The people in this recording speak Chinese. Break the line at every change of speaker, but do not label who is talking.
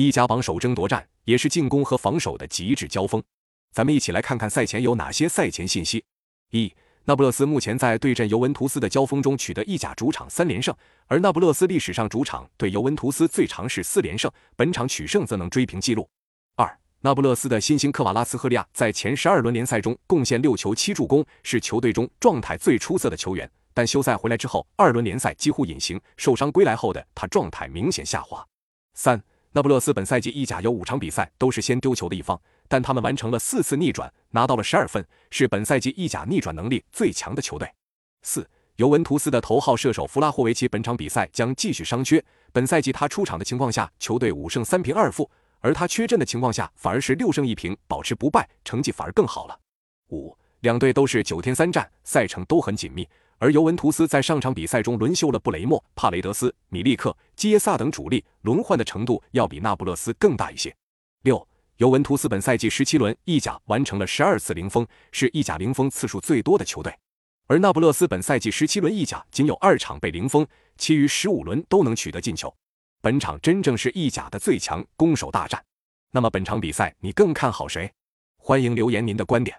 意甲榜首争夺战也是进攻和防守的极致交锋。咱们一起来看看赛前有哪些赛前信息。一、那不勒斯目前在对阵尤文图斯的交锋中取得意甲主场三连胜，而那不勒斯历史上主场对尤文图斯最长是四连胜，本场取胜则能追平纪录。二、那不勒斯的新星科瓦拉斯赫利亚在前十二轮联赛中贡献六球七助攻，是球队中状态最出色的球员。但休赛回来之后，二轮联赛几乎隐形，受伤归来后的他状态明显下滑。三。那不勒斯本赛季意甲有五场比赛都是先丢球的一方，但他们完成了四次逆转，拿到了十二分，是本赛季意甲逆转能力最强的球队。四，尤文图斯的头号射手弗拉霍维奇本场比赛将继续伤缺，本赛季他出场的情况下，球队五胜三平二负，而他缺阵的情况下，反而是六胜一平，保持不败，成绩反而更好了。五，两队都是九天三战，赛程都很紧密。而尤文图斯在上场比赛中轮休了布雷默、帕雷德斯、米利克、基耶萨等主力，轮换的程度要比那不勒斯更大一些。六，尤文图斯本赛季十七轮意甲完成了十二次零封，是意甲零封次数最多的球队。而那不勒斯本赛季十七轮意甲仅有二场被零封，其余十五轮都能取得进球。本场真正是意甲的最强攻守大战。那么本场比赛你更看好谁？欢迎留言您的观点。